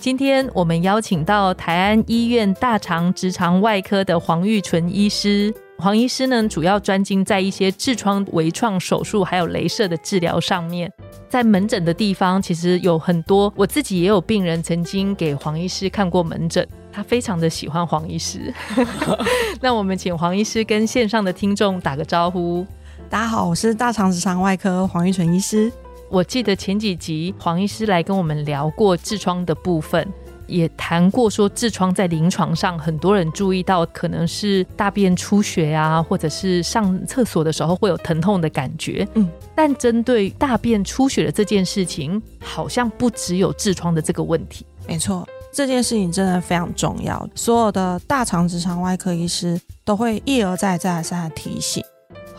今天我们邀请到台安医院大肠直肠外科的黄玉纯医师。黄医师呢，主要专精在一些痔疮微创手术还有镭射的治疗上面。在门诊的地方，其实有很多，我自己也有病人曾经给黄医师看过门诊，他非常的喜欢黄医师。那我们请黄医师跟线上的听众打个招呼。大家好，我是大肠直肠外科黄玉纯医师。我记得前几集黄医师来跟我们聊过痔疮的部分，也谈过说痔疮在临床上很多人注意到可能是大便出血啊，或者是上厕所的时候会有疼痛的感觉。嗯，但针对大便出血的这件事情，好像不只有痔疮的这个问题。没错，这件事情真的非常重要，所有的大肠直肠外科医师都会一而再再而三的提醒。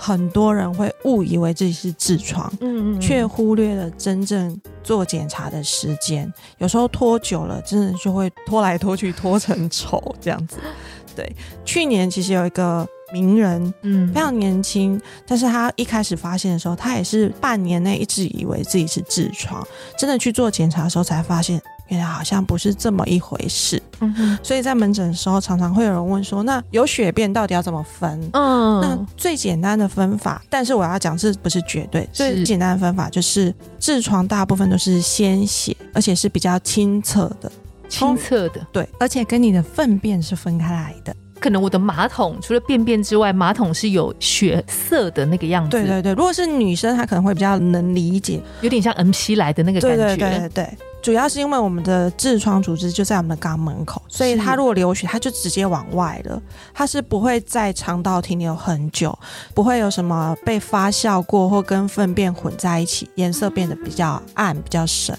很多人会误以为自己是痔疮，嗯嗯，却忽略了真正做检查的时间。有时候拖久了，真的就会拖来拖去，拖成丑这样子。对，去年其实有一个名人，嗯，非常年轻，但是他一开始发现的时候，他也是半年内一直以为自己是痔疮，真的去做检查的时候才发现。原来好像不是这么一回事，嗯哼，所以在门诊的时候，常常会有人问说：“那有血便到底要怎么分？”嗯，那最简单的分法，但是我要讲这不是绝对，最简单的分法就是痔疮大部分都是鲜血，而且是比较清澈的，清澈的，对，而且跟你的粪便是分开来的。可能我的马桶除了便便之外，马桶是有血色的那个样子。对对对，如果是女生，她可能会比较能理解，有点像 M P 来的那个感觉。对对对对。主要是因为我们的痔疮组织就在我们的肛门口，所以它如果流血，它就直接往外了，它是不会在肠道停留很久，不会有什么被发酵过或跟粪便混在一起，颜色变得比较暗、比较深。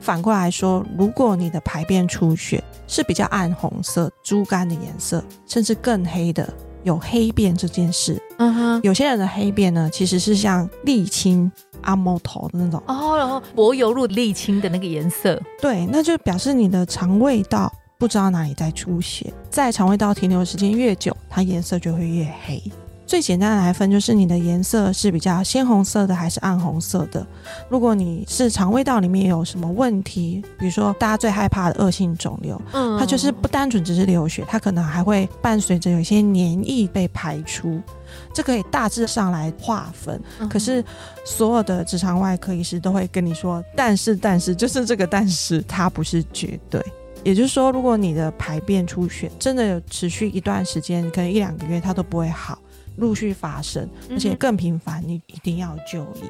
反过来说，如果你的排便出血是比较暗红色、猪肝的颜色，甚至更黑的。有黑便这件事，嗯哼，有些人的黑便呢，其实是像沥青、阿莫头的那种。哦，然后柏油路沥青的那个颜色，对，那就表示你的肠胃道不知道哪里在出血，在肠胃道停留的时间越久，它颜色就会越黑。最简单的来分就是你的颜色是比较鲜红色的还是暗红色的。如果你是肠胃道里面有什么问题，比如说大家最害怕的恶性肿瘤，嗯，它就是不单纯只是流血，它可能还会伴随着有些黏液被排出，这可以大致上来划分。可是所有的直肠外科医师都会跟你说，但是但是就是这个但是它不是绝对。也就是说，如果你的排便出血真的有持续一段时间，可能一两个月它都不会好。陆续发生，而且更频繁，你一定要就医。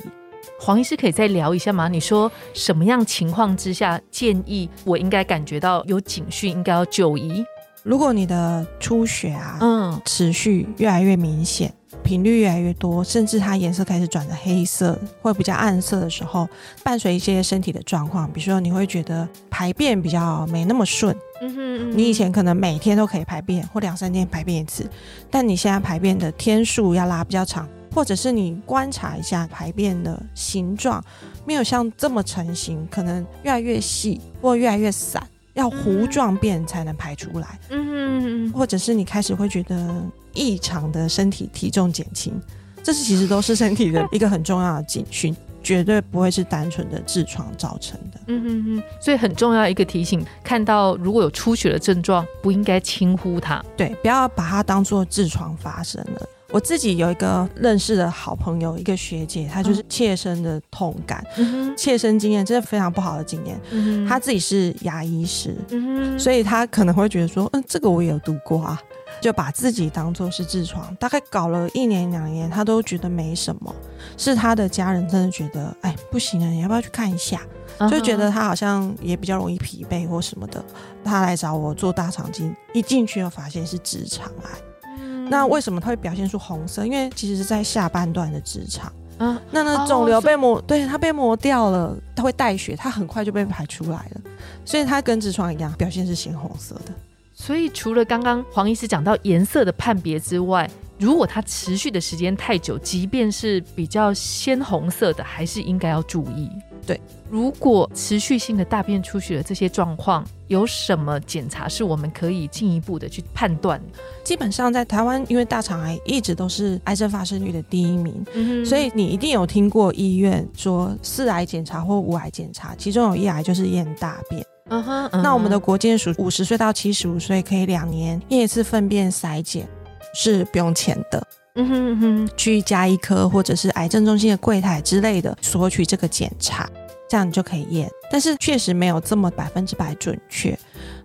黄医师可以再聊一下吗？你说什么样情况之下建议我应该感觉到有警讯，应该要就医？如果你的出血啊，嗯，持续越来越明显，频率越来越多，甚至它颜色开始转的黑色或比较暗色的时候，伴随一些身体的状况，比如说你会觉得排便比较没那么顺。嗯哼，你以前可能每天都可以排便，或两三天排便一次，但你现在排便的天数要拉比较长，或者是你观察一下排便的形状，没有像这么成型，可能越来越细或越来越散，要糊状便才能排出来。嗯哼，或者是你开始会觉得异常的身体体重减轻，这是其实都是身体的一个很重要的警讯。绝对不会是单纯的痔疮造成的。嗯嗯嗯，所以很重要一个提醒，看到如果有出血的症状，不应该轻忽它。对，不要把它当做痔疮发生了。我自己有一个认识的好朋友，一个学姐，她就是切身的痛感，切身经验，真的非常不好的经验。她自己是牙医师，所以她可能会觉得说，嗯，这个我也有读过啊。就把自己当做是痔疮，大概搞了一年两年，她都觉得没什么。是她的家人真的觉得，哎，不行啊，你要不要去看一下？就觉得他好像也比较容易疲惫或什么的，他来找我做大肠镜，一进去又发现是直肠癌。那为什么它会表现出红色？因为其实是在下半段的直肠，嗯，那那肿瘤被磨，对它被磨掉了，它会带血，它很快就被排出来了，所以它跟痔疮一样，表现是鲜红色的。所以除了刚刚黄医师讲到颜色的判别之外，如果它持续的时间太久，即便是比较鲜红色的，还是应该要注意。对，如果持续性的大便出血的这些状况，有什么检查是我们可以进一步的去判断？基本上在台湾，因为大肠癌一直都是癌症发生率的第一名，所以你一定有听过医院说四癌检查或五癌检查，其中有一癌就是验大便。嗯哼，那我们的国健署五十岁到七十五岁可以两年验一次粪便筛检，是不用钱的。嗯哼哼，去加医科或者是癌症中心的柜台之类的索取这个检查，这样你就可以验。但是确实没有这么百分之百准确。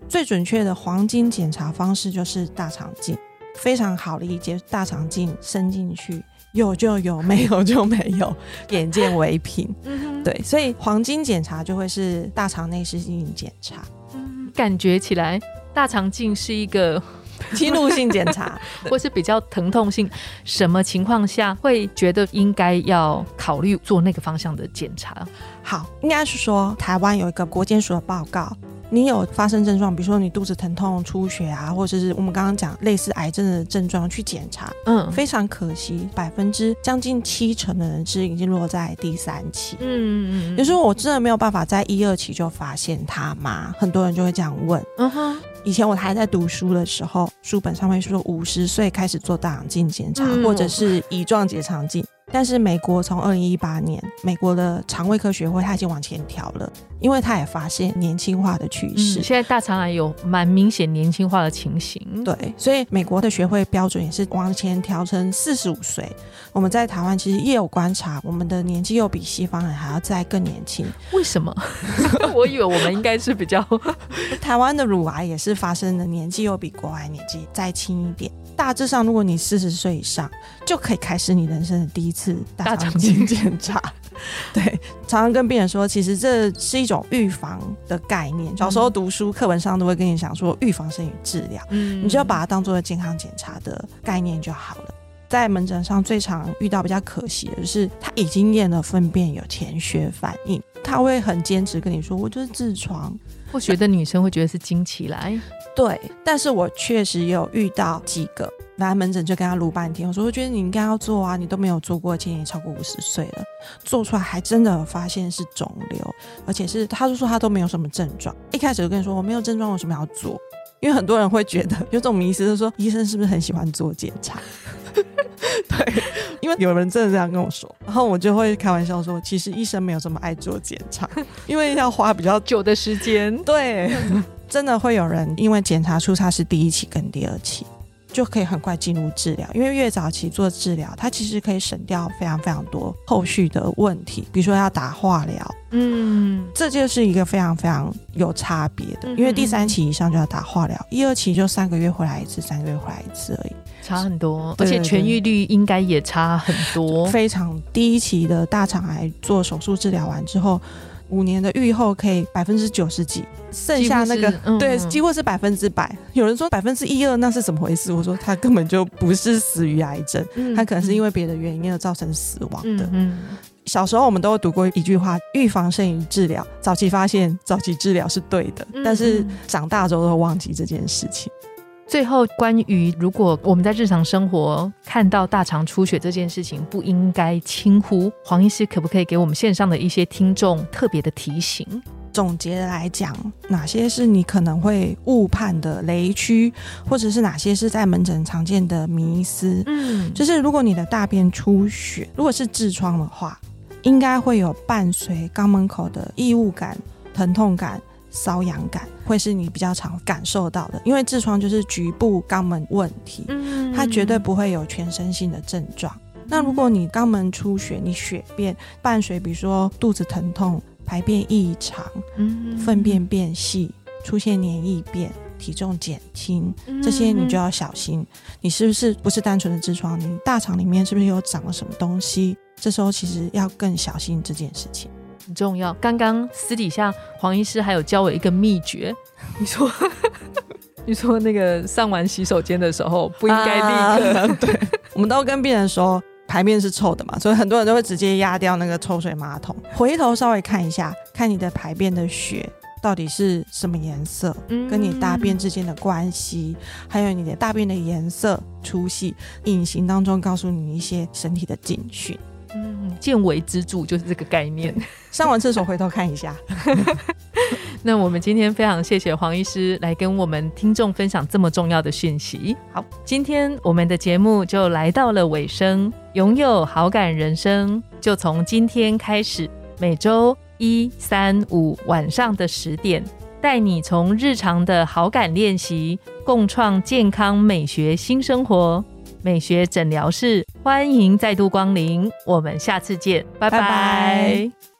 最准确的黄金检查方式就是大肠镜，非常好理解。大肠镜伸进去，有就有，没有就没有，眼见为凭。嗯对，所以黄金检查就会是大肠内视镜检查。嗯，感觉起来大肠镜是一个。侵入性检查，或是比较疼痛性，什么情况下会觉得应该要考虑做那个方向的检查？好，应该是说台湾有一个国健署的报告，你有发生症状，比如说你肚子疼痛、出血啊，或者是我们刚刚讲类似癌症的症状去检查，嗯，非常可惜，百分之将近七成的人是已经落在第三期，嗯嗯嗯，有时候我真的没有办法在一二期就发现它吗？很多人就会这样问，嗯哼。以前我还在读书的时候，书本上面说五十岁开始做大肠镜检查，或者是乙状结肠镜。但是美国从二零一八年，美国的肠胃科学会它已经往前调了，因为它也发现年轻化的趋势。现在大肠癌有蛮明显年轻化的情形。对，所以美国的学会标准也是往前调成四十五岁。我们在台湾其实也有观察，我们的年纪又比西方人还要再更年轻。为什么？我以为我们应该是比较 台湾的乳癌也是发生的年纪又比国外年纪再轻一点。大致上，如果你四十岁以上，就可以开始你人生的第一次大肠镜检查。对，常常跟病人说，其实这是一种预防的概念。小时候读书课本上都会跟你讲说，预防胜于治疗。嗯，你就要把它当做健康检查的概念就好了。在门诊上最常遇到比较可惜的是，他已经验了粪便有潜血反应，他会很坚持跟你说，我就是痔疮。或许的女生会觉得是惊起来。对，但是我确实有遇到几个来门诊就跟他撸半天，我说我觉得你应该要做啊，你都没有做过，今年超过五十岁了，做出来还真的发现是肿瘤，而且是他就说他都没有什么症状，一开始就跟你说我没有症状，为什么要做？因为很多人会觉得有种迷思，是说医生是不是很喜欢做检查？有人真的这样跟我说，然后我就会开玩笑说，其实医生没有这么爱做检查，因为要花比较久的时间。对。真的会有人因为检查出他是第一期跟第二期，就可以很快进入治疗。因为越早期做治疗，它其实可以省掉非常非常多后续的问题，比如说要打化疗，嗯，这就是一个非常非常有差别的。因为第三期以上就要打化疗，一二期就三个月回来一次，三个月回来一次而已，差很多，而且痊愈率应该也差很多，非常。第一期的大肠癌做手术治疗完之后。五年的预后可以百分之九十几，剩下那个对，几乎是百分之百。有人说百分之一二，那是怎么回事？我说他根本就不是死于癌症，他可能是因为别的原因而造成死亡的。小时候我们都有读过一句话：预防胜于治疗，早期发现、早期治疗是对的。但是长大之后都忘记这件事情。最后，关于如果我们在日常生活看到大肠出血这件事情，不应该轻忽。黄医师可不可以给我们线上的一些听众特别的提醒？总结来讲，哪些是你可能会误判的雷区，或者是哪些是在门诊常见的迷思？嗯，就是如果你的大便出血，如果是痔疮的话，应该会有伴随肛门口的异物感、疼痛感。瘙痒感会是你比较常感受到的，因为痔疮就是局部肛门问题，它绝对不会有全身性的症状。那如果你肛门出血，你血便伴随，比如说肚子疼痛、排便异常、粪便变细、出现黏液便、体重减轻，这些你就要小心，你是不是不是单纯的痔疮？你大肠里面是不是有长了什么东西？这时候其实要更小心这件事情。很重要。刚刚私底下黄医师还有教我一个秘诀，你说，你说那个上完洗手间的时候不应该立刻。对，我们都跟病人说，排便是臭的嘛，所以很多人都会直接压掉那个抽水马桶，回头稍微看一下，看你的排便的血到底是什么颜色，跟你大便之间的关系，还有你的大便的颜色、粗细，隐形当中告诉你一些身体的警讯。嗯，见微知著就是这个概念。上完厕所回头看一下。那我们今天非常谢谢黄医师来跟我们听众分享这么重要的讯息。好，今天我们的节目就来到了尾声。拥有好感人生，就从今天开始，每周一、三、五晚上的十点，带你从日常的好感练习，共创健康美学新生活。美学诊疗室，欢迎再度光临，我们下次见，拜拜。